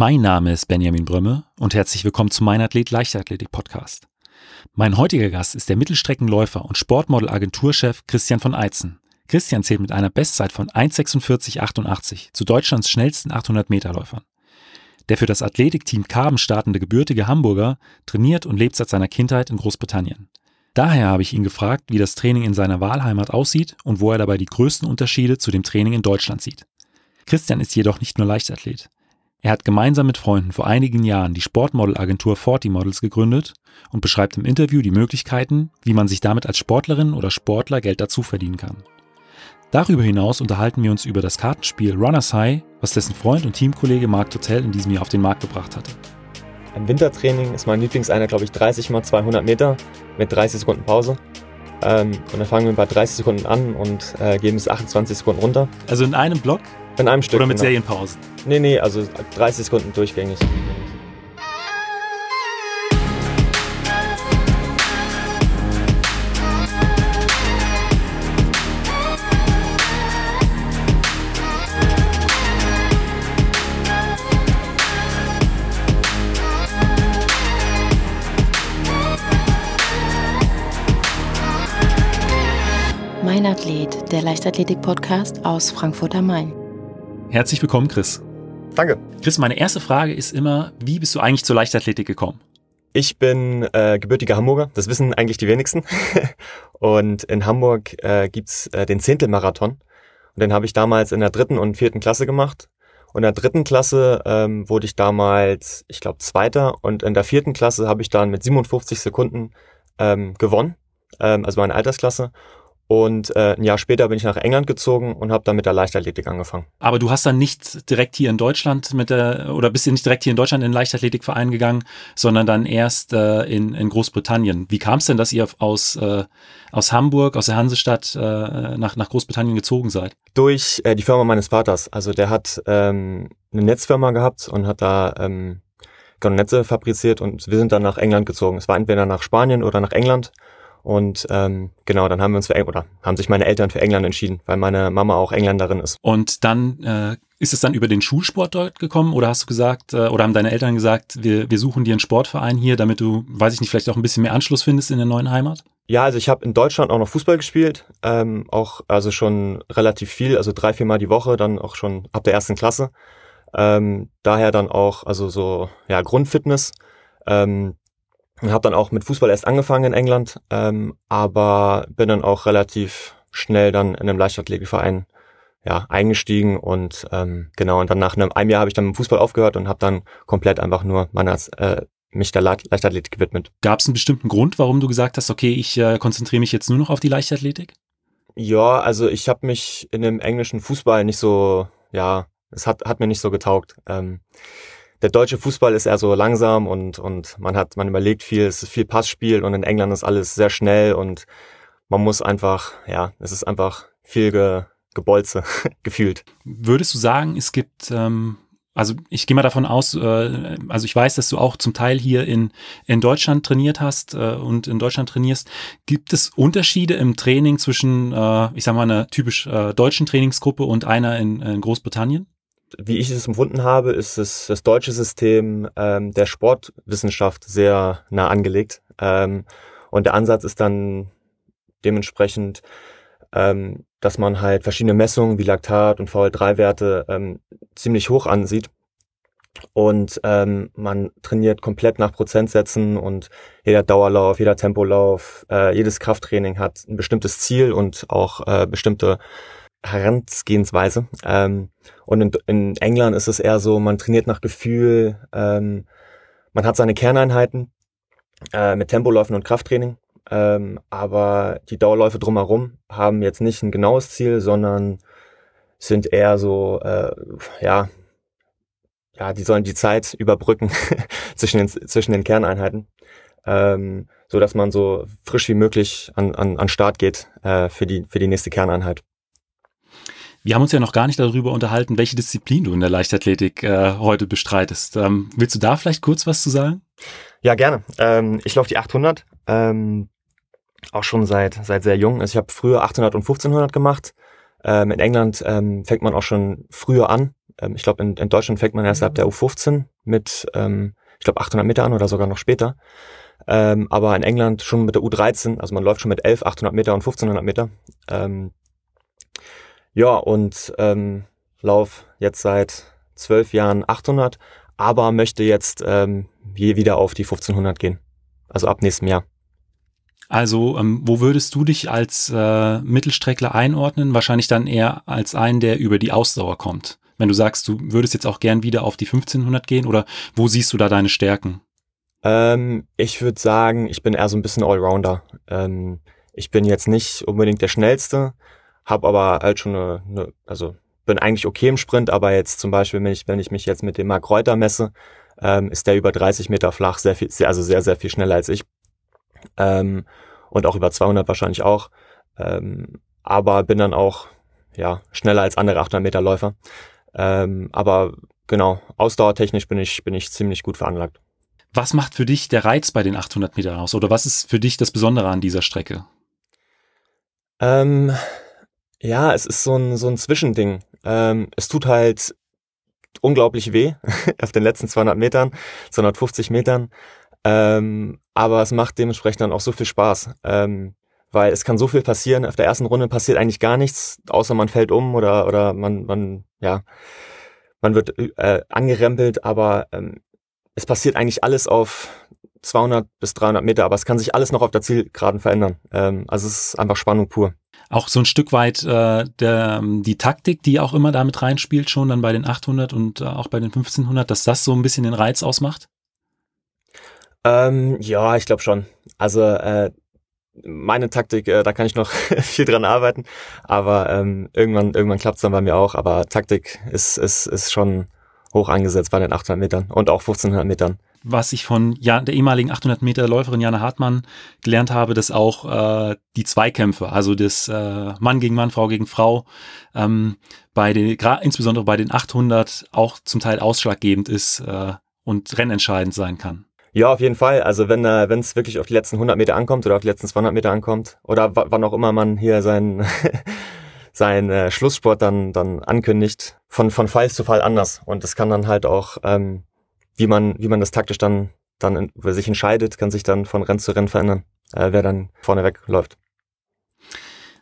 Mein Name ist Benjamin Brömme und herzlich willkommen zu Mein Athlet Leichtathletik Podcast. Mein heutiger Gast ist der Mittelstreckenläufer und Sportmodel-Agenturchef Christian von Eizen. Christian zählt mit einer Bestzeit von 1,46,88 zu Deutschlands schnellsten 800-Meter-Läufern. Der für das Athletikteam Karben startende gebürtige Hamburger trainiert und lebt seit seiner Kindheit in Großbritannien. Daher habe ich ihn gefragt, wie das Training in seiner Wahlheimat aussieht und wo er dabei die größten Unterschiede zu dem Training in Deutschland sieht. Christian ist jedoch nicht nur Leichtathlet. Er hat gemeinsam mit Freunden vor einigen Jahren die Sportmodelagentur 40 Models gegründet und beschreibt im Interview die Möglichkeiten, wie man sich damit als Sportlerin oder Sportler Geld dazu verdienen kann. Darüber hinaus unterhalten wir uns über das Kartenspiel Runners High, was dessen Freund und Teamkollege Marc Totel in diesem Jahr auf den Markt gebracht hatte. Im Wintertraining ist mein Lieblingseinheit, glaube ich, 30 mal 200 Meter mit 30 Sekunden Pause. Ähm, und dann fangen wir bei 30 Sekunden an und äh, geben es 28 Sekunden runter. Also in einem Block? In einem Stück. Oder mit genau. Serienpausen? Nee, nee, also 30 Sekunden durchgängig. Mein Athlet, der Leichtathletik-Podcast aus Frankfurt am Main. Herzlich willkommen, Chris. Danke. Chris, meine erste Frage ist immer, wie bist du eigentlich zur Leichtathletik gekommen? Ich bin äh, gebürtiger Hamburger, das wissen eigentlich die wenigsten. und in Hamburg äh, gibt's äh, den Zehntelmarathon. Und den habe ich damals in der dritten und vierten Klasse gemacht. Und in der dritten Klasse ähm, wurde ich damals, ich glaube, Zweiter. Und in der vierten Klasse habe ich dann mit 57 Sekunden ähm, gewonnen, ähm, also meine Altersklasse. Und äh, ein Jahr später bin ich nach England gezogen und habe dann mit der Leichtathletik angefangen. Aber du hast dann nicht direkt hier in Deutschland mit der, oder bist du nicht direkt hier in Deutschland in den Leichtathletikverein gegangen, sondern dann erst äh, in, in Großbritannien. Wie kam es denn, dass ihr aus, äh, aus Hamburg, aus der Hansestadt äh, nach, nach Großbritannien gezogen seid? Durch äh, die Firma meines Vaters. Also der hat ähm, eine Netzfirma gehabt und hat da ähm, Netze fabriziert und wir sind dann nach England gezogen. Es war entweder nach Spanien oder nach England. Und ähm, genau, dann haben wir uns für Eng oder haben sich meine Eltern für England entschieden, weil meine Mama auch Engländerin ist. Und dann äh, ist es dann über den Schulsport dort gekommen oder hast du gesagt, äh, oder haben deine Eltern gesagt, wir, wir suchen dir einen Sportverein hier, damit du, weiß ich nicht, vielleicht auch ein bisschen mehr Anschluss findest in der neuen Heimat? Ja, also ich habe in Deutschland auch noch Fußball gespielt, ähm, auch also schon relativ viel, also drei, vier Mal die Woche, dann auch schon ab der ersten Klasse. Ähm, daher dann auch, also so ja Grundfitness. Ähm, und habe dann auch mit Fußball erst angefangen in England, ähm, aber bin dann auch relativ schnell dann in einem Leichtathletikverein ja, eingestiegen und ähm, genau, und dann nach einem, einem Jahr habe ich dann mit Fußball aufgehört und habe dann komplett einfach nur meiner, äh, mich der Leichtathletik gewidmet. Gab es einen bestimmten Grund, warum du gesagt hast, okay, ich äh, konzentriere mich jetzt nur noch auf die Leichtathletik? Ja, also ich habe mich in dem englischen Fußball nicht so, ja, es hat, hat mir nicht so getaugt. Ähm, der deutsche Fußball ist eher so langsam und, und man hat, man überlegt viel, es ist viel Passspiel und in England ist alles sehr schnell und man muss einfach, ja, es ist einfach viel ge, Gebolze gefühlt. Würdest du sagen, es gibt, ähm, also ich gehe mal davon aus, äh, also ich weiß, dass du auch zum Teil hier in, in Deutschland trainiert hast äh, und in Deutschland trainierst. Gibt es Unterschiede im Training zwischen, äh, ich sag mal, einer typisch äh, deutschen Trainingsgruppe und einer in, in Großbritannien? Wie ich es empfunden habe, ist es, das deutsche System ähm, der Sportwissenschaft sehr nah angelegt. Ähm, und der Ansatz ist dann dementsprechend, ähm, dass man halt verschiedene Messungen wie Laktat und VL3-Werte ähm, ziemlich hoch ansieht. Und ähm, man trainiert komplett nach Prozentsätzen und jeder Dauerlauf, jeder Tempolauf, äh, jedes Krafttraining hat ein bestimmtes Ziel und auch äh, bestimmte Herangehensweise. Ähm, und in, in, England ist es eher so, man trainiert nach Gefühl, ähm, man hat seine Kerneinheiten äh, mit Tempoläufen und Krafttraining, ähm, aber die Dauerläufe drumherum haben jetzt nicht ein genaues Ziel, sondern sind eher so, äh, ja, ja, die sollen die Zeit überbrücken zwischen, den, zwischen den Kerneinheiten, ähm, so dass man so frisch wie möglich an, an, an Start geht äh, für die für die nächste Kerneinheit. Wir haben uns ja noch gar nicht darüber unterhalten, welche Disziplin du in der Leichtathletik äh, heute bestreitest. Ähm, willst du da vielleicht kurz was zu sagen? Ja, gerne. Ähm, ich laufe die 800, ähm, auch schon seit, seit sehr jung. Also ich habe früher 800 und 1500 gemacht. Ähm, in England ähm, fängt man auch schon früher an. Ähm, ich glaube, in, in Deutschland fängt man erst ab der U15 mit, ähm, ich glaube, 800 Meter an oder sogar noch später. Ähm, aber in England schon mit der U13, also man läuft schon mit 11, 800 Meter und 1500 Meter. Ähm, ja, und ähm, lauf jetzt seit zwölf Jahren 800, aber möchte jetzt ähm, wieder auf die 1500 gehen. Also ab nächstem Jahr. Also, ähm, wo würdest du dich als äh, Mittelstreckler einordnen? Wahrscheinlich dann eher als einen, der über die Ausdauer kommt. Wenn du sagst, du würdest jetzt auch gern wieder auf die 1500 gehen oder wo siehst du da deine Stärken? Ähm, ich würde sagen, ich bin eher so ein bisschen Allrounder. Ähm, ich bin jetzt nicht unbedingt der Schnellste, habe aber halt schon eine, eine, also bin eigentlich okay im Sprint, aber jetzt zum Beispiel, wenn ich, wenn ich mich jetzt mit dem Mark Reuter messe, ähm, ist der über 30 Meter flach, sehr viel, sehr, also sehr, sehr viel schneller als ich ähm, und auch über 200 wahrscheinlich auch. Ähm, aber bin dann auch ja schneller als andere 800 Meter Läufer. Ähm, aber genau, ausdauertechnisch bin ich bin ich ziemlich gut veranlagt. Was macht für dich der Reiz bei den 800 Metern aus? Oder was ist für dich das Besondere an dieser Strecke? Ähm, ja, es ist so ein, so ein Zwischending. Ähm, es tut halt unglaublich weh auf den letzten 200 Metern, 250 Metern. Ähm, aber es macht dementsprechend dann auch so viel Spaß. Ähm, weil es kann so viel passieren. Auf der ersten Runde passiert eigentlich gar nichts, außer man fällt um oder, oder man, man, ja, man wird äh, angerempelt, aber ähm, es passiert eigentlich alles auf 200 bis 300 Meter, aber es kann sich alles noch auf der Zielgeraden verändern. Ähm, also es ist einfach Spannung pur. Auch so ein Stück weit äh, der, die Taktik, die auch immer damit reinspielt, schon dann bei den 800 und äh, auch bei den 1500, dass das so ein bisschen den Reiz ausmacht? Ähm, ja, ich glaube schon. Also äh, meine Taktik, äh, da kann ich noch viel dran arbeiten, aber ähm, irgendwann, irgendwann klappt es dann bei mir auch. Aber Taktik ist, ist, ist schon hoch angesetzt bei den 800 Metern und auch 1500 Metern. Was ich von ja, der ehemaligen 800 Meter Läuferin Jana Hartmann gelernt habe, dass auch äh, die Zweikämpfe, also das äh, Mann gegen Mann, Frau gegen Frau, ähm, bei den, insbesondere bei den 800 auch zum Teil ausschlaggebend ist äh, und rennentscheidend sein kann. Ja, auf jeden Fall. Also wenn äh, es wirklich auf die letzten 100 Meter ankommt oder auf die letzten 200 Meter ankommt oder wann auch immer man hier sein sein äh, Schlusssport dann dann ankündigt, von von Fall zu Fall anders und das kann dann halt auch ähm, wie man wie man das taktisch dann dann sich entscheidet, kann sich dann von Rennen zu Rennen verändern, äh, wer dann vorneweg läuft.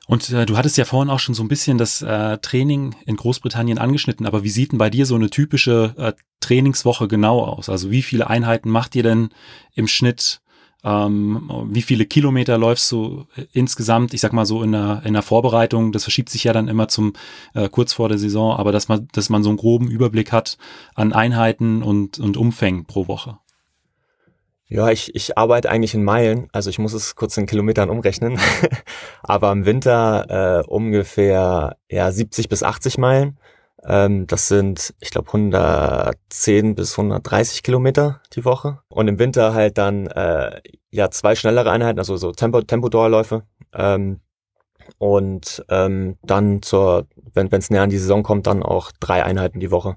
Und äh, du hattest ja vorhin auch schon so ein bisschen das äh, Training in Großbritannien angeschnitten, aber wie sieht denn bei dir so eine typische äh, Trainingswoche genau aus? Also wie viele Einheiten macht ihr denn im Schnitt? Ähm, wie viele Kilometer läufst du insgesamt? Ich sag mal so in der, in der Vorbereitung, das verschiebt sich ja dann immer zum äh, kurz vor der Saison, aber dass man, dass man so einen groben Überblick hat an Einheiten und, und Umfängen pro Woche. Ja, ich, ich arbeite eigentlich in Meilen, also ich muss es kurz in Kilometern umrechnen, aber im Winter äh, ungefähr ja 70 bis 80 Meilen. Ähm, das sind, ich glaube, 110 bis 130 Kilometer die Woche. Und im Winter halt dann äh, ja zwei schnellere Einheiten, also so Tempo Tempodauerläufe. Ähm, und ähm, dann zur, wenn es näher an die Saison kommt, dann auch drei Einheiten die Woche.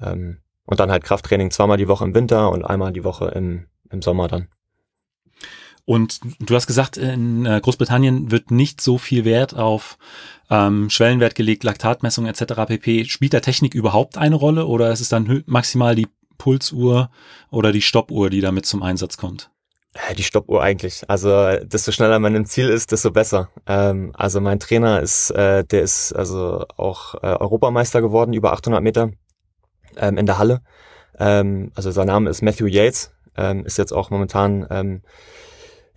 Ähm, und dann halt Krafttraining zweimal die Woche im Winter und einmal die Woche im im Sommer dann. Und du hast gesagt, in äh, Großbritannien wird nicht so viel Wert auf ähm, Schwellenwert gelegt, Laktatmessung etc. pp. Spielt da Technik überhaupt eine Rolle oder ist es dann maximal die Pulsuhr oder die Stoppuhr, die damit zum Einsatz kommt? Die Stoppuhr eigentlich. Also desto schneller man im Ziel ist, desto besser. Ähm, also mein Trainer ist, äh, der ist also auch äh, Europameister geworden über 800 Meter ähm, in der Halle. Ähm, also sein Name ist Matthew Yates ähm, ist jetzt auch momentan ähm,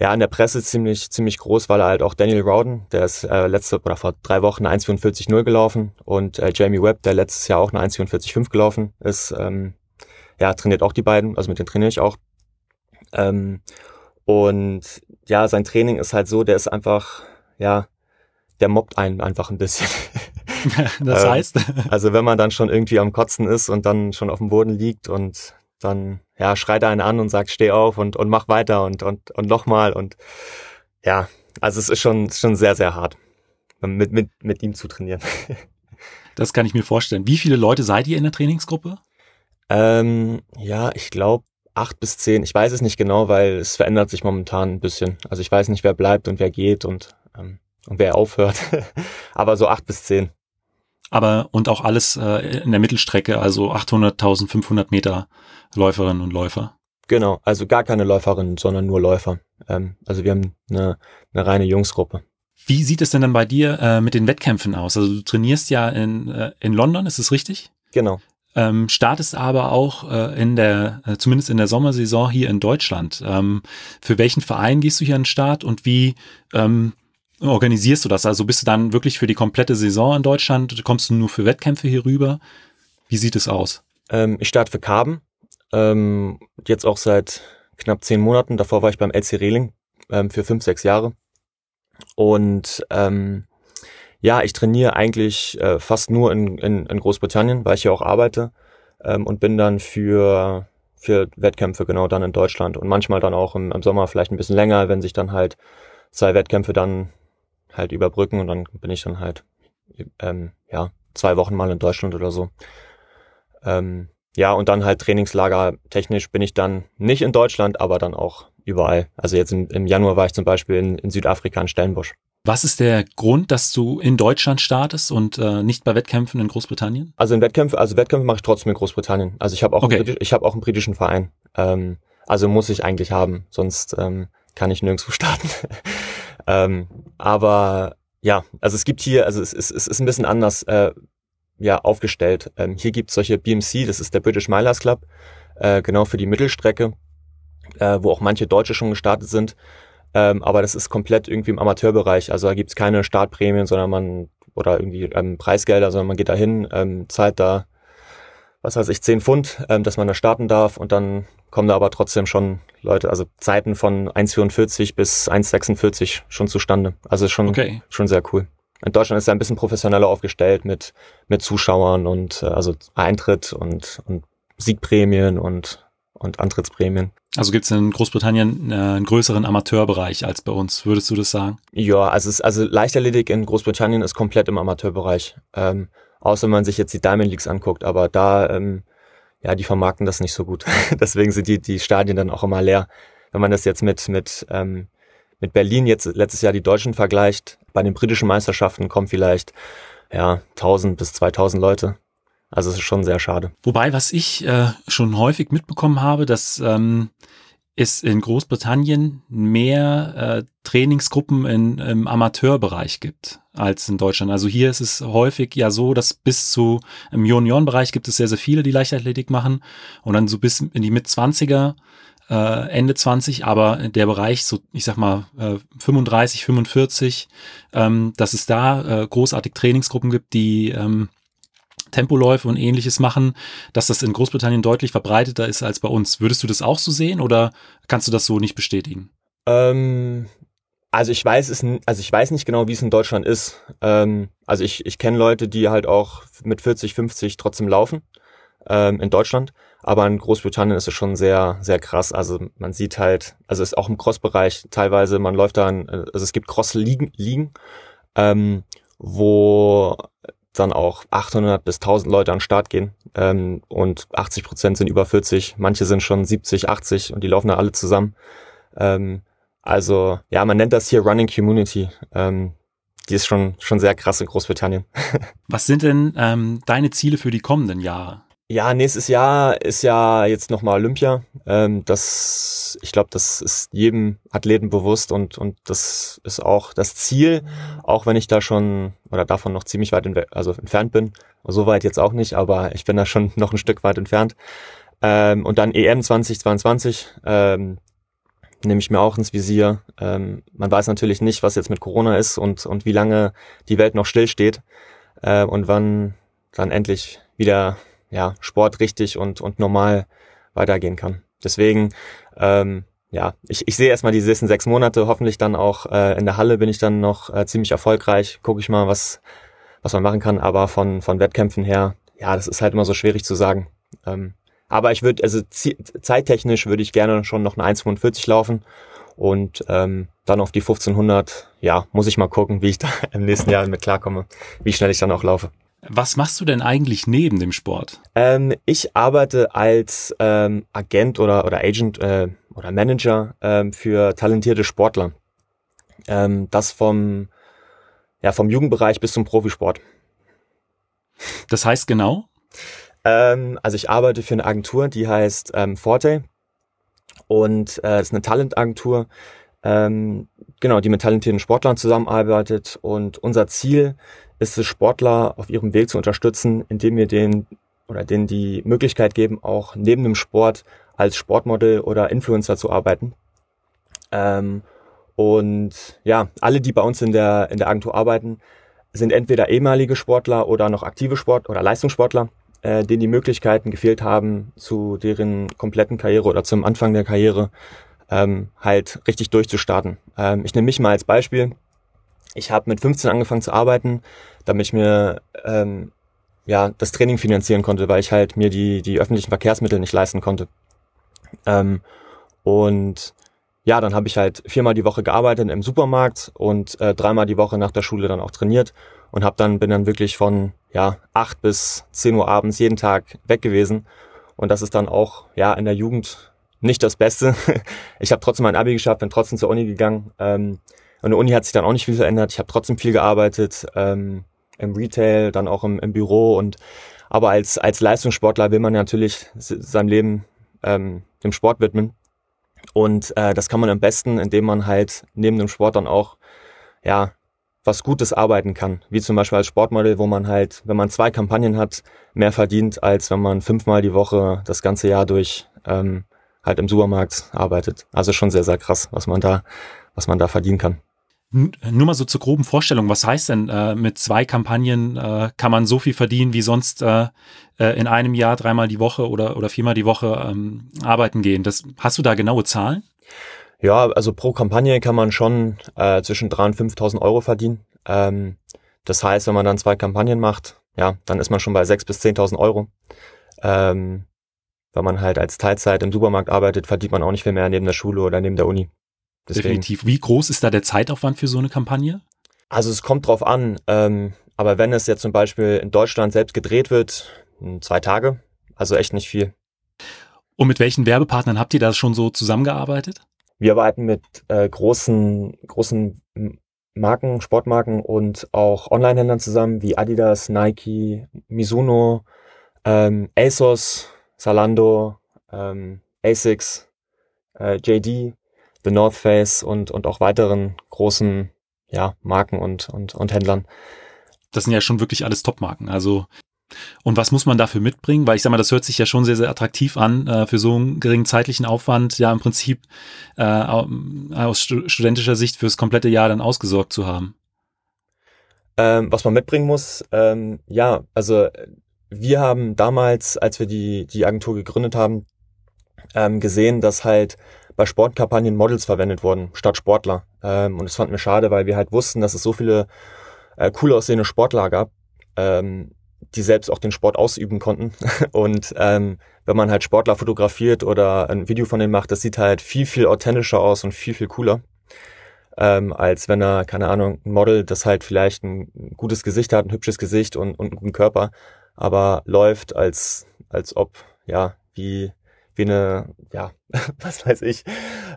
ja in der Presse ziemlich ziemlich groß, weil er halt auch Daniel Rowden, der ist äh, letzte oder vor drei Wochen eine 1,44,0 gelaufen und äh, Jamie Webb, der letztes Jahr auch eine 1,44,5 gelaufen ist, ähm, ja trainiert auch die beiden, also mit denen trainiere ich auch. Ähm, und ja, sein Training ist halt so, der ist einfach ja der mobbt einen einfach ein bisschen. das ähm, heißt? also wenn man dann schon irgendwie am Kotzen ist und dann schon auf dem Boden liegt und dann ja, schreit er einen an und sagt, steh auf und, und mach weiter und, und, und nochmal. Und ja, also es ist schon, schon sehr, sehr hart, mit, mit, mit ihm zu trainieren. Das kann ich mir vorstellen. Wie viele Leute seid ihr in der Trainingsgruppe? Ähm, ja, ich glaube acht bis zehn. Ich weiß es nicht genau, weil es verändert sich momentan ein bisschen. Also ich weiß nicht, wer bleibt und wer geht und, ähm, und wer aufhört. Aber so acht bis zehn. Aber und auch alles äh, in der Mittelstrecke, also 800, 1500 Meter Läuferinnen und Läufer. Genau, also gar keine Läuferinnen, sondern nur Läufer. Ähm, also wir haben eine, eine reine Jungsgruppe. Wie sieht es denn dann bei dir äh, mit den Wettkämpfen aus? Also du trainierst ja in, äh, in London, ist es richtig? Genau. Ähm, startest aber auch äh, in der, äh, zumindest in der Sommersaison hier in Deutschland. Ähm, für welchen Verein gehst du hier an den Start und wie ähm, organisierst du das? Also bist du dann wirklich für die komplette Saison in Deutschland? Kommst du nur für Wettkämpfe hier rüber? Wie sieht es aus? Ähm, ich starte für Karben. Ähm, jetzt auch seit knapp zehn Monaten. Davor war ich beim LC Reling ähm, für fünf, sechs Jahre. Und ähm, ja, ich trainiere eigentlich äh, fast nur in, in, in Großbritannien, weil ich hier auch arbeite ähm, und bin dann für für Wettkämpfe genau dann in Deutschland und manchmal dann auch im, im Sommer vielleicht ein bisschen länger, wenn sich dann halt zwei Wettkämpfe dann halt überbrücken und dann bin ich dann halt ähm, ja zwei Wochen mal in Deutschland oder so. Ähm, ja und dann halt Trainingslager technisch bin ich dann nicht in Deutschland, aber dann auch überall. Also jetzt im, im Januar war ich zum Beispiel in, in Südafrika in Stellenbosch. Was ist der Grund, dass du in Deutschland startest und äh, nicht bei Wettkämpfen in Großbritannien? Also in Wettkämpfen, also Wettkämpfe mache ich trotzdem in Großbritannien. Also ich habe auch, okay. einen, ich habe auch einen britischen Verein. Ähm, also muss ich eigentlich haben, sonst ähm, kann ich nirgendwo starten. Ähm, aber ja, also es gibt hier, also es, es, es ist ein bisschen anders äh, ja aufgestellt. Ähm, hier gibt es solche BMC, das ist der British Milers Club, äh, genau für die Mittelstrecke, äh, wo auch manche Deutsche schon gestartet sind. Ähm, aber das ist komplett irgendwie im Amateurbereich. Also da gibt's keine Startprämien, sondern man, oder irgendwie ähm, Preisgelder, sondern man geht da hin, ähm, zahlt da, was weiß ich, 10 Pfund, ähm, dass man da starten darf und dann kommen da aber trotzdem schon Leute, also Zeiten von 1,44 bis 1,46 schon zustande. Also schon, okay. schon sehr cool. In Deutschland ist er ein bisschen professioneller aufgestellt mit, mit Zuschauern und äh, also Eintritt und, und Siegprämien und und Antrittsprämien. Also gibt es in Großbritannien äh, einen größeren Amateurbereich als bei uns, würdest du das sagen? Ja, also, es, also Leichtathletik in Großbritannien ist komplett im Amateurbereich. Ähm, außer wenn man sich jetzt die Diamond Leagues anguckt, aber da, ähm, ja, die vermarkten das nicht so gut. Deswegen sind die, die Stadien dann auch immer leer. Wenn man das jetzt mit, mit, ähm, mit Berlin jetzt letztes Jahr die Deutschen vergleicht, bei den britischen Meisterschaften kommen vielleicht ja 1000 bis 2000 Leute. Also es ist schon sehr schade. Wobei, was ich äh, schon häufig mitbekommen habe, dass ähm, es in Großbritannien mehr äh, Trainingsgruppen in, im Amateurbereich gibt als in Deutschland. Also hier ist es häufig ja so, dass bis zu im Juniorenbereich gibt es sehr, sehr viele, die Leichtathletik machen und dann so bis in die Mitzwanziger, äh, Ende 20, aber der Bereich so, ich sag mal, äh, 35, 45, ähm, dass es da äh, großartig Trainingsgruppen gibt, die ähm, Tempoläufe und ähnliches machen, dass das in Großbritannien deutlich verbreiteter ist als bei uns. Würdest du das auch so sehen oder kannst du das so nicht bestätigen? Ähm, also ich weiß es, also ich weiß nicht genau, wie es in Deutschland ist. Ähm, also ich, ich kenne Leute, die halt auch mit 40, 50 trotzdem laufen ähm, in Deutschland. Aber in Großbritannien ist es schon sehr, sehr krass. Also man sieht halt, also es ist auch im Cross-Bereich teilweise, man läuft dann, also es gibt Cross-Ligen, Ligen, ähm, wo dann auch 800 bis 1000 Leute an den Start gehen ähm, und 80 Prozent sind über 40, manche sind schon 70, 80 und die laufen da alle zusammen. Ähm, also ja, man nennt das hier Running Community. Ähm, die ist schon schon sehr krass in Großbritannien. Was sind denn ähm, deine Ziele für die kommenden Jahre? Ja, nächstes Jahr ist ja jetzt nochmal Olympia. Ähm, das, ich glaube, das ist jedem Athleten bewusst und, und das ist auch das Ziel, auch wenn ich da schon oder davon noch ziemlich weit also entfernt bin. So weit jetzt auch nicht, aber ich bin da schon noch ein Stück weit entfernt. Ähm, und dann EM 2022 ähm, nehme ich mir auch ins Visier. Ähm, man weiß natürlich nicht, was jetzt mit Corona ist und, und wie lange die Welt noch stillsteht äh, und wann dann endlich wieder ja, Sport richtig und, und normal weitergehen kann. Deswegen, ähm, ja, ich, ich sehe erstmal die nächsten sechs Monate, hoffentlich dann auch äh, in der Halle bin ich dann noch äh, ziemlich erfolgreich, gucke ich mal, was, was man machen kann, aber von, von Wettkämpfen her, ja, das ist halt immer so schwierig zu sagen. Ähm, aber ich würde, also zeittechnisch würde ich gerne schon noch eine 1,45 laufen und ähm, dann auf die 1500, ja, muss ich mal gucken, wie ich da im nächsten Jahr mit klarkomme, wie schnell ich dann auch laufe. Was machst du denn eigentlich neben dem Sport? Ähm, ich arbeite als ähm, Agent oder, oder Agent äh, oder Manager ähm, für talentierte Sportler. Ähm, das vom, ja, vom Jugendbereich bis zum Profisport. Das heißt genau? Ähm, also ich arbeite für eine Agentur, die heißt ähm, Forte und äh, ist eine Talentagentur, ähm, genau, die mit talentierten Sportlern zusammenarbeitet und unser Ziel ist es, Sportler auf ihrem Weg zu unterstützen, indem wir den oder denen die Möglichkeit geben, auch neben dem Sport als Sportmodel oder Influencer zu arbeiten. Ähm, und ja, alle, die bei uns in der, in der Agentur arbeiten, sind entweder ehemalige Sportler oder noch aktive Sport- oder Leistungssportler, äh, denen die Möglichkeiten gefehlt haben, zu deren kompletten Karriere oder zum Anfang der Karriere ähm, halt richtig durchzustarten. Ähm, ich nehme mich mal als Beispiel. Ich habe mit 15 angefangen zu arbeiten, damit ich mir ähm, ja das Training finanzieren konnte, weil ich halt mir die die öffentlichen Verkehrsmittel nicht leisten konnte. Ähm, und ja, dann habe ich halt viermal die Woche gearbeitet im Supermarkt und äh, dreimal die Woche nach der Schule dann auch trainiert und habe dann bin dann wirklich von ja acht bis zehn Uhr abends jeden Tag weg gewesen und das ist dann auch ja in der Jugend nicht das Beste. Ich habe trotzdem mein Abi geschafft, bin trotzdem zur Uni gegangen. Ähm, und der Uni hat sich dann auch nicht viel verändert. Ich habe trotzdem viel gearbeitet ähm, im Retail, dann auch im, im Büro und aber als als Leistungssportler will man natürlich sein Leben ähm, dem Sport widmen und äh, das kann man am besten, indem man halt neben dem Sport dann auch ja was Gutes arbeiten kann, wie zum Beispiel als Sportmodel, wo man halt, wenn man zwei Kampagnen hat, mehr verdient, als wenn man fünfmal die Woche das ganze Jahr durch ähm, halt im Supermarkt arbeitet. Also schon sehr, sehr krass, was man da, was man da verdienen kann. Nur mal so zur groben Vorstellung, was heißt denn, äh, mit zwei Kampagnen äh, kann man so viel verdienen, wie sonst äh, äh, in einem Jahr dreimal die Woche oder, oder viermal die Woche ähm, arbeiten gehen? Das, hast du da genaue Zahlen? Ja, also pro Kampagne kann man schon äh, zwischen 3.000 und 5.000 Euro verdienen. Ähm, das heißt, wenn man dann zwei Kampagnen macht, ja, dann ist man schon bei 6.000 bis 10.000 Euro. Ähm, wenn man halt als Teilzeit im Supermarkt arbeitet, verdient man auch nicht viel mehr neben der Schule oder neben der Uni. Deswegen. Definitiv. Wie groß ist da der Zeitaufwand für so eine Kampagne? Also es kommt drauf an. Ähm, aber wenn es jetzt zum Beispiel in Deutschland selbst gedreht wird, zwei Tage, also echt nicht viel. Und mit welchen Werbepartnern habt ihr da schon so zusammengearbeitet? Wir arbeiten mit äh, großen, großen Marken, Sportmarken und auch Online-Händlern zusammen, wie Adidas, Nike, Mizuno, ähm, ASOS, Zalando, ähm, ASICS, äh, JD The North Face und, und auch weiteren großen ja, Marken und, und, und Händlern. Das sind ja schon wirklich alles Top-Marken. Also und was muss man dafür mitbringen? Weil ich sag mal, das hört sich ja schon sehr, sehr attraktiv an, äh, für so einen geringen zeitlichen Aufwand, ja im Prinzip äh, aus studentischer Sicht fürs komplette Jahr dann ausgesorgt zu haben. Ähm, was man mitbringen muss, ähm, ja, also wir haben damals, als wir die, die Agentur gegründet haben, ähm, gesehen, dass halt bei Sportkampagnen Models verwendet wurden, statt Sportler. Ähm, und das fand mir schade, weil wir halt wussten, dass es so viele äh, cool aussehende Sportler gab, ähm, die selbst auch den Sport ausüben konnten. und ähm, wenn man halt Sportler fotografiert oder ein Video von denen macht, das sieht halt viel, viel authentischer aus und viel, viel cooler. Ähm, als wenn er, keine Ahnung, ein Model, das halt vielleicht ein gutes Gesicht hat, ein hübsches Gesicht und, und einen guten Körper, aber läuft als, als ob, ja, wie wie eine, ja, was weiß ich,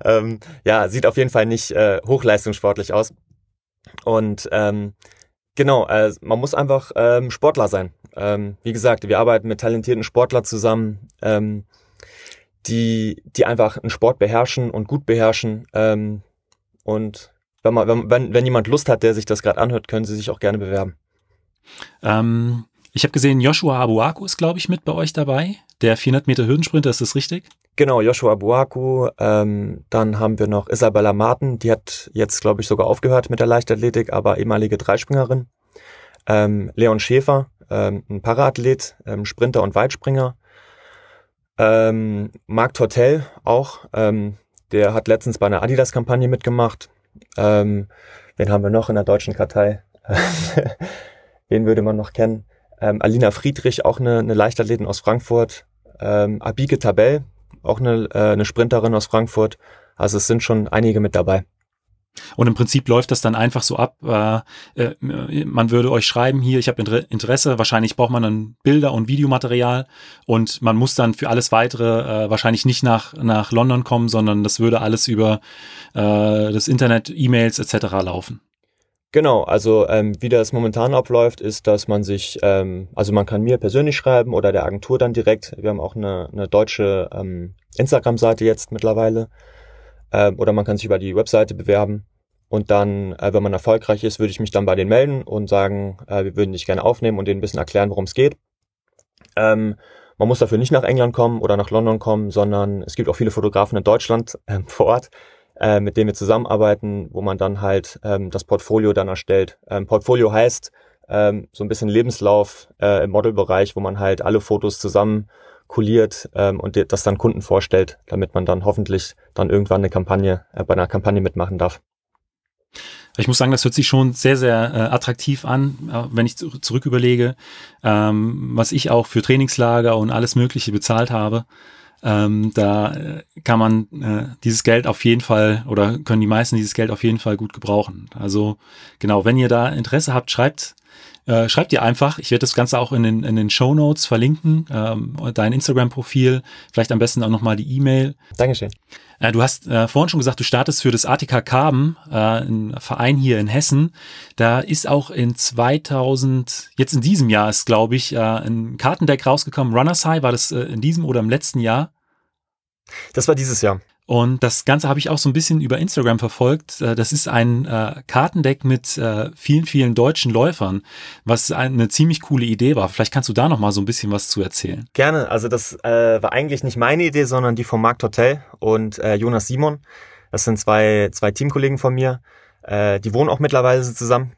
ähm, ja, sieht auf jeden Fall nicht äh, hochleistungssportlich aus. Und ähm, genau, äh, man muss einfach ähm, Sportler sein. Ähm, wie gesagt, wir arbeiten mit talentierten Sportlern zusammen, ähm, die, die einfach einen Sport beherrschen und gut beherrschen. Ähm, und wenn, man, wenn, wenn jemand Lust hat, der sich das gerade anhört, können Sie sich auch gerne bewerben. Ähm, ich habe gesehen, Joshua Abuaku ist, glaube ich, mit bei euch dabei. Der 400 Meter Hürdensprinter, ist das richtig? Genau, Joshua Abuaku. Ähm, dann haben wir noch Isabella Martin, die hat jetzt, glaube ich, sogar aufgehört mit der Leichtathletik, aber ehemalige Dreispringerin. Ähm, Leon Schäfer, ähm, ein Paraathlet, ähm, Sprinter und Weitspringer. Ähm, Marc Tortel auch, ähm, der hat letztens bei einer Adidas-Kampagne mitgemacht. Ähm, wen haben wir noch in der deutschen Kartei? wen würde man noch kennen? Ähm, Alina Friedrich, auch eine, eine Leichtathletin aus Frankfurt, ähm, Abike Tabell, auch eine, äh, eine Sprinterin aus Frankfurt. Also es sind schon einige mit dabei. Und im Prinzip läuft das dann einfach so ab. Äh, äh, man würde euch schreiben, hier, ich habe Interesse, wahrscheinlich braucht man dann Bilder und Videomaterial und man muss dann für alles weitere äh, wahrscheinlich nicht nach, nach London kommen, sondern das würde alles über äh, das Internet, E-Mails etc. laufen. Genau, also ähm, wie das momentan abläuft, ist, dass man sich, ähm, also man kann mir persönlich schreiben oder der Agentur dann direkt. Wir haben auch eine, eine deutsche ähm, Instagram-Seite jetzt mittlerweile. Ähm, oder man kann sich über die Webseite bewerben. Und dann, äh, wenn man erfolgreich ist, würde ich mich dann bei denen melden und sagen, äh, wir würden dich gerne aufnehmen und denen ein bisschen erklären, worum es geht. Ähm, man muss dafür nicht nach England kommen oder nach London kommen, sondern es gibt auch viele Fotografen in Deutschland äh, vor Ort, äh, mit denen wir zusammenarbeiten, wo man dann halt ähm, das Portfolio dann erstellt. Ähm, Portfolio heißt ähm, so ein bisschen Lebenslauf äh, im Modelbereich, wo man halt alle Fotos zusammen kuliert ähm, und das dann Kunden vorstellt, damit man dann hoffentlich dann irgendwann eine Kampagne, äh, bei einer Kampagne mitmachen darf. Ich muss sagen, das hört sich schon sehr, sehr äh, attraktiv an, äh, wenn ich zurück überlege, ähm, was ich auch für Trainingslager und alles Mögliche bezahlt habe. Ähm, da äh, kann man äh, dieses Geld auf jeden Fall oder können die meisten dieses Geld auf jeden Fall gut gebrauchen. Also genau, wenn ihr da Interesse habt, schreibt äh, schreibt dir einfach. Ich werde das Ganze auch in den, in den Show Notes verlinken. Ähm, dein Instagram-Profil, vielleicht am besten auch nochmal die E-Mail. Dankeschön. Äh, du hast äh, vorhin schon gesagt, du startest für das ATK Karben, äh, ein Verein hier in Hessen. Da ist auch in 2000, jetzt in diesem Jahr ist, glaube ich, äh, ein Kartendeck rausgekommen. Runners High, war das äh, in diesem oder im letzten Jahr? Das war dieses Jahr. Und das Ganze habe ich auch so ein bisschen über Instagram verfolgt. Äh, das ist ein äh, Kartendeck mit äh, vielen, vielen deutschen Läufern, was eine ziemlich coole Idee war. Vielleicht kannst du da noch mal so ein bisschen was zu erzählen. Gerne. Also das äh, war eigentlich nicht meine Idee, sondern die von Marc Hotel und Jonas Simon. Das sind zwei, zwei Teamkollegen von mir. Die wohnen auch mittlerweile zusammen.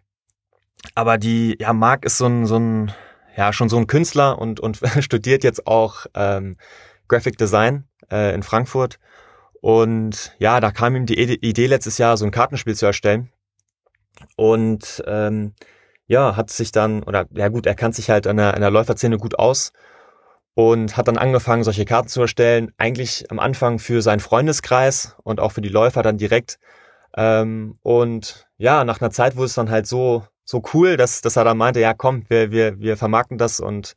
Aber die, ja, Marc ist so ein, so ein, ja, schon so ein Künstler und, und studiert jetzt auch ähm, Graphic Design äh, in Frankfurt und ja, da kam ihm die Idee letztes Jahr, so ein Kartenspiel zu erstellen. Und ähm, ja, hat sich dann, oder ja gut, er kann sich halt an der, der Läuferszene gut aus und hat dann angefangen, solche Karten zu erstellen. Eigentlich am Anfang für seinen Freundeskreis und auch für die Läufer dann direkt. Ähm, und ja, nach einer Zeit wurde es dann halt so, so cool, dass, dass er dann meinte, ja komm, wir, wir, wir vermarkten das und,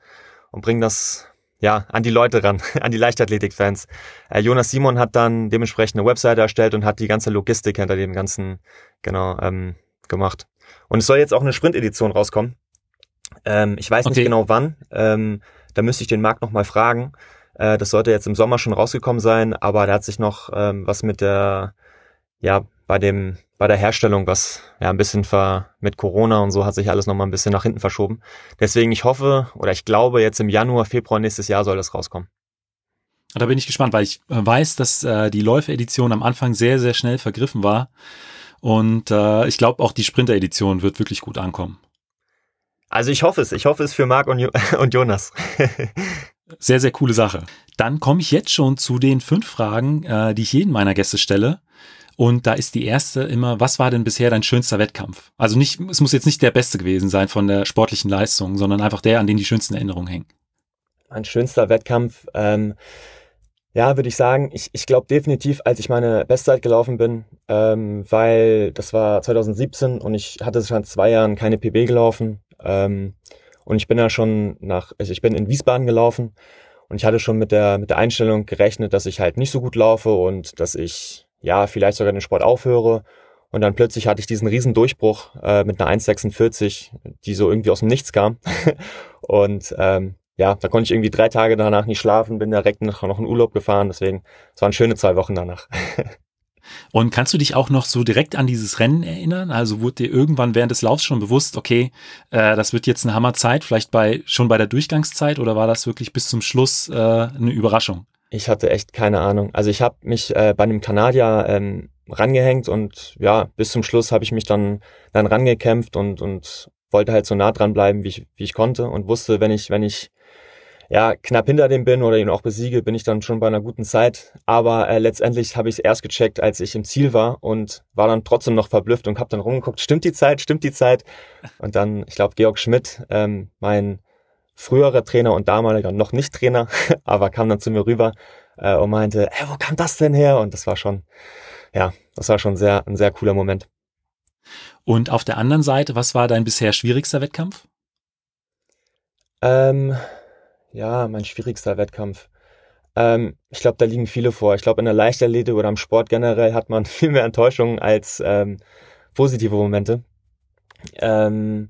und bringen das ja, an die Leute ran, an die Leichtathletik-Fans. Äh, Jonas Simon hat dann dementsprechend eine Webseite erstellt und hat die ganze Logistik hinter dem Ganzen genau ähm, gemacht. Und es soll jetzt auch eine Sprint-Edition rauskommen. Ähm, ich weiß okay. nicht genau wann. Ähm, da müsste ich den Markt nochmal fragen. Äh, das sollte jetzt im Sommer schon rausgekommen sein, aber da hat sich noch ähm, was mit der, ja, bei dem bei der Herstellung, was ja ein bisschen ver, mit Corona und so hat sich alles nochmal ein bisschen nach hinten verschoben. Deswegen, ich hoffe oder ich glaube, jetzt im Januar, Februar nächstes Jahr soll das rauskommen. Da bin ich gespannt, weil ich äh, weiß, dass äh, die Läufe-Edition am Anfang sehr, sehr schnell vergriffen war. Und äh, ich glaube, auch die Sprinter-Edition wird wirklich gut ankommen. Also ich hoffe es. Ich hoffe es für Marc und, jo und Jonas. sehr, sehr coole Sache. Dann komme ich jetzt schon zu den fünf Fragen, äh, die ich jeden meiner Gäste stelle. Und da ist die erste immer, was war denn bisher dein schönster Wettkampf? Also nicht, es muss jetzt nicht der beste gewesen sein von der sportlichen Leistung, sondern einfach der, an den die schönsten Erinnerungen hängen. Mein schönster Wettkampf, ähm, ja, würde ich sagen, ich, ich glaube definitiv, als ich meine Bestzeit gelaufen bin, ähm, weil das war 2017 und ich hatte schon zwei Jahren keine PB gelaufen. Ähm, und ich bin ja schon nach, also ich bin in Wiesbaden gelaufen und ich hatte schon mit der, mit der Einstellung gerechnet, dass ich halt nicht so gut laufe und dass ich ja, vielleicht sogar den Sport aufhöre. Und dann plötzlich hatte ich diesen riesen Durchbruch äh, mit einer 1,46, die so irgendwie aus dem Nichts kam. und ähm, ja, da konnte ich irgendwie drei Tage danach nicht schlafen, bin direkt noch, noch in Urlaub gefahren. Deswegen, es waren schöne zwei Wochen danach. Und kannst du dich auch noch so direkt an dieses Rennen erinnern? Also wurde dir irgendwann während des Laufs schon bewusst, okay, äh, das wird jetzt eine Hammerzeit, vielleicht bei schon bei der Durchgangszeit oder war das wirklich bis zum Schluss äh, eine Überraschung? Ich hatte echt keine Ahnung. Also ich habe mich äh, bei einem Kanadier ähm, rangehängt und ja, bis zum Schluss habe ich mich dann, dann rangekämpft und, und wollte halt so nah dran bleiben, wie ich, wie ich konnte und wusste, wenn ich, wenn ich ja, knapp hinter dem bin oder ihn auch besiege, bin ich dann schon bei einer guten Zeit. Aber äh, letztendlich habe ich es erst gecheckt, als ich im Ziel war und war dann trotzdem noch verblüfft und habe dann rumgeguckt, stimmt die Zeit, stimmt die Zeit? Und dann, ich glaube, Georg Schmidt, ähm, mein früherer Trainer und damaliger noch nicht Trainer, aber kam dann zu mir rüber äh, und meinte, hey, wo kam das denn her? Und das war schon, ja, das war schon sehr, ein sehr cooler Moment. Und auf der anderen Seite, was war dein bisher schwierigster Wettkampf? Ähm, ja, mein schwierigster Wettkampf. Ähm, ich glaube, da liegen viele vor. Ich glaube, in der Leichtathletik oder im Sport generell hat man viel mehr Enttäuschungen als ähm, positive Momente. Ähm,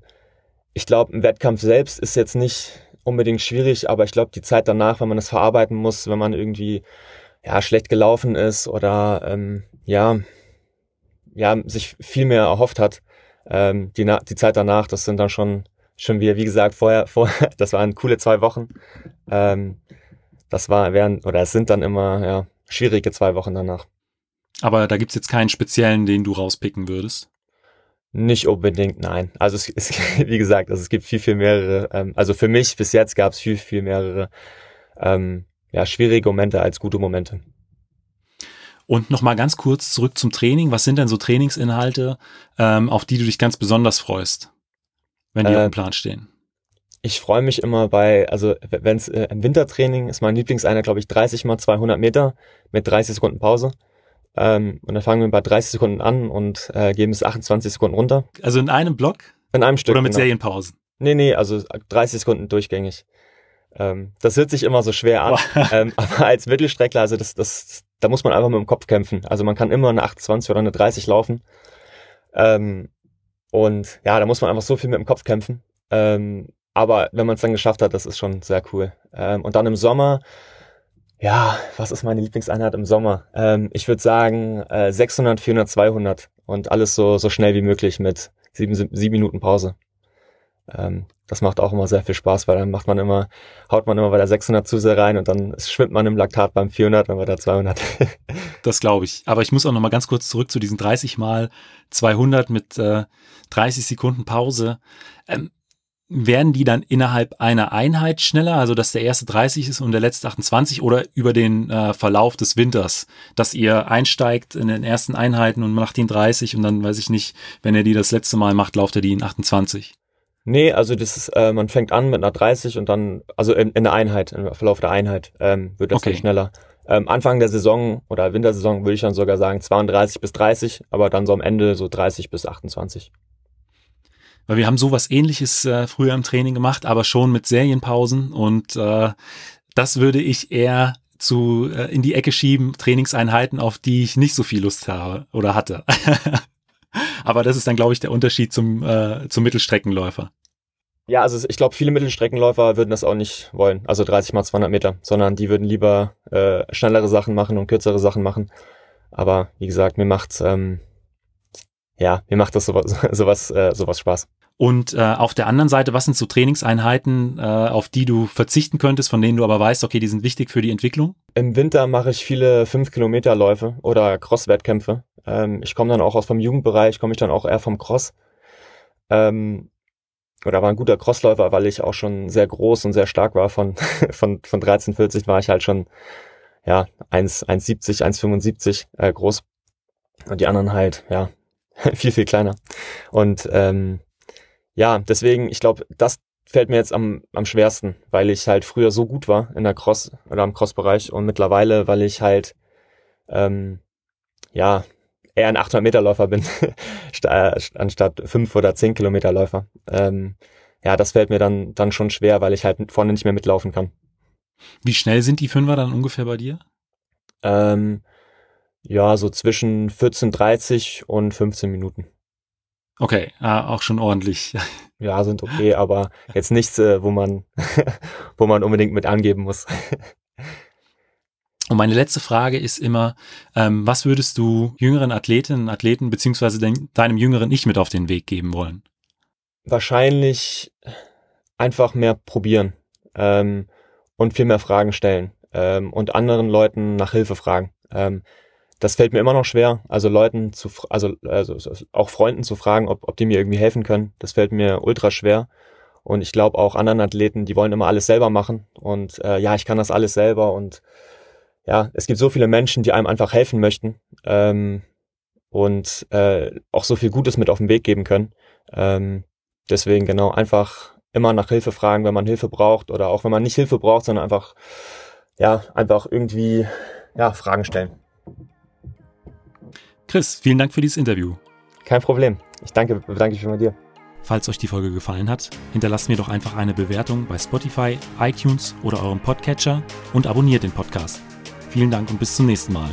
ich glaube, ein Wettkampf selbst ist jetzt nicht unbedingt schwierig, aber ich glaube, die Zeit danach, wenn man das verarbeiten muss, wenn man irgendwie ja schlecht gelaufen ist oder ähm, ja ja sich viel mehr erhofft hat, ähm, die, die Zeit danach, das sind dann schon schon wieder, wie gesagt, vorher, vorher, das waren coole zwei Wochen. Ähm, das war, wären, oder es sind dann immer, ja, schwierige zwei Wochen danach. Aber da gibt's jetzt keinen speziellen, den du rauspicken würdest? Nicht unbedingt, nein. Also es, es wie gesagt, also es gibt viel, viel mehrere. Ähm, also für mich bis jetzt gab es viel, viel mehrere ähm, ja, schwierige Momente als gute Momente. Und nochmal ganz kurz zurück zum Training. Was sind denn so Trainingsinhalte, ähm, auf die du dich ganz besonders freust, wenn die äh, auf dem Plan stehen? Ich freue mich immer bei, also wenn es äh, im Wintertraining ist mein Lieblingseinheit, glaube ich, 30 mal 200 Meter mit 30 Sekunden Pause. Ähm, und dann fangen wir bei 30 Sekunden an und äh, geben es 28 Sekunden runter. Also in einem Block? In einem Stück. Oder mit genau. Serienpausen? Nee, nee, also 30 Sekunden durchgängig. Ähm, das hört sich immer so schwer an. ähm, aber als Mittelstreckler, also das, das, da muss man einfach mit dem Kopf kämpfen. Also man kann immer eine 28 oder eine 30 laufen. Ähm, und ja, da muss man einfach so viel mit dem Kopf kämpfen. Ähm, aber wenn man es dann geschafft hat, das ist schon sehr cool. Ähm, und dann im Sommer ja, was ist meine Lieblingseinheit im Sommer? Ähm, ich würde sagen äh, 600, 400, 200 und alles so, so schnell wie möglich mit sieben, sieben Minuten Pause. Ähm, das macht auch immer sehr viel Spaß, weil dann macht man immer, haut man immer bei der 600 zu sehr rein und dann schwimmt man im Laktat beim 400 und bei der 200. das glaube ich. Aber ich muss auch noch mal ganz kurz zurück zu diesen 30 mal 200 mit äh, 30 Sekunden Pause. Ähm, werden die dann innerhalb einer Einheit schneller, also dass der erste 30 ist und der letzte 28 oder über den äh, Verlauf des Winters, dass ihr einsteigt in den ersten Einheiten und macht ihn 30 und dann weiß ich nicht, wenn er die das letzte Mal macht, lauft er die in 28? Nee, also das ist, äh, man fängt an mit einer 30 und dann, also in, in der Einheit, im Verlauf der Einheit ähm, wird das okay. dann schneller. Ähm, Anfang der Saison oder Wintersaison würde ich dann sogar sagen 32 bis 30, aber dann so am Ende so 30 bis 28. Weil wir haben sowas ähnliches äh, früher im Training gemacht, aber schon mit Serienpausen und äh, das würde ich eher zu äh, in die Ecke schieben, Trainingseinheiten, auf die ich nicht so viel Lust habe oder hatte. aber das ist dann, glaube ich, der Unterschied zum, äh, zum Mittelstreckenläufer. Ja, also ich glaube, viele Mittelstreckenläufer würden das auch nicht wollen, also 30 mal 200 Meter, sondern die würden lieber äh, schnellere Sachen machen und kürzere Sachen machen. Aber wie gesagt, mir macht ähm, ja, mir macht das sowas, sowas, äh, sowas Spaß. Und äh, auf der anderen Seite, was sind so Trainingseinheiten, äh, auf die du verzichten könntest, von denen du aber weißt, okay, die sind wichtig für die Entwicklung? Im Winter mache ich viele 5-Kilometer-Läufe oder Cross-Wettkämpfe. Ähm, ich komme dann auch aus vom Jugendbereich, komme ich dann auch eher vom Cross. Ähm, oder war ein guter Crossläufer, weil ich auch schon sehr groß und sehr stark war. Von, von, von 13, 40 war ich halt schon ja 1,70, 1,75 äh, groß. Und die anderen halt, ja, viel, viel kleiner. Und ähm, ja, deswegen, ich glaube, das fällt mir jetzt am, am schwersten, weil ich halt früher so gut war in der Cross oder im Crossbereich und mittlerweile, weil ich halt ähm, ja eher ein 800 Meter Läufer bin anstatt 5 oder 10 Kilometer Läufer. Ähm, ja, das fällt mir dann dann schon schwer, weil ich halt vorne nicht mehr mitlaufen kann. Wie schnell sind die Fünfer dann ungefähr bei dir? Ähm, ja, so zwischen 14:30 und 15 Minuten. Okay, äh, auch schon ordentlich. Ja, sind okay, aber jetzt nichts, äh, wo man, wo man unbedingt mit angeben muss. Und meine letzte Frage ist immer, ähm, was würdest du jüngeren Athletinnen, Athleten beziehungsweise de deinem jüngeren Ich mit auf den Weg geben wollen? Wahrscheinlich einfach mehr probieren ähm, und viel mehr Fragen stellen ähm, und anderen Leuten nach Hilfe fragen. Ähm, das fällt mir immer noch schwer, also Leuten zu, also, also auch Freunden zu fragen, ob, ob die mir irgendwie helfen können. Das fällt mir ultra schwer. Und ich glaube auch anderen Athleten, die wollen immer alles selber machen. Und äh, ja, ich kann das alles selber. Und ja, es gibt so viele Menschen, die einem einfach helfen möchten ähm, und äh, auch so viel Gutes mit auf den Weg geben können. Ähm, deswegen genau einfach immer nach Hilfe fragen, wenn man Hilfe braucht oder auch wenn man nicht Hilfe braucht, sondern einfach ja einfach irgendwie ja Fragen stellen. Chris, vielen Dank für dieses Interview. Kein Problem. Ich danke, bedanke mich bei dir. Falls euch die Folge gefallen hat, hinterlasst mir doch einfach eine Bewertung bei Spotify, iTunes oder eurem Podcatcher und abonniert den Podcast. Vielen Dank und bis zum nächsten Mal.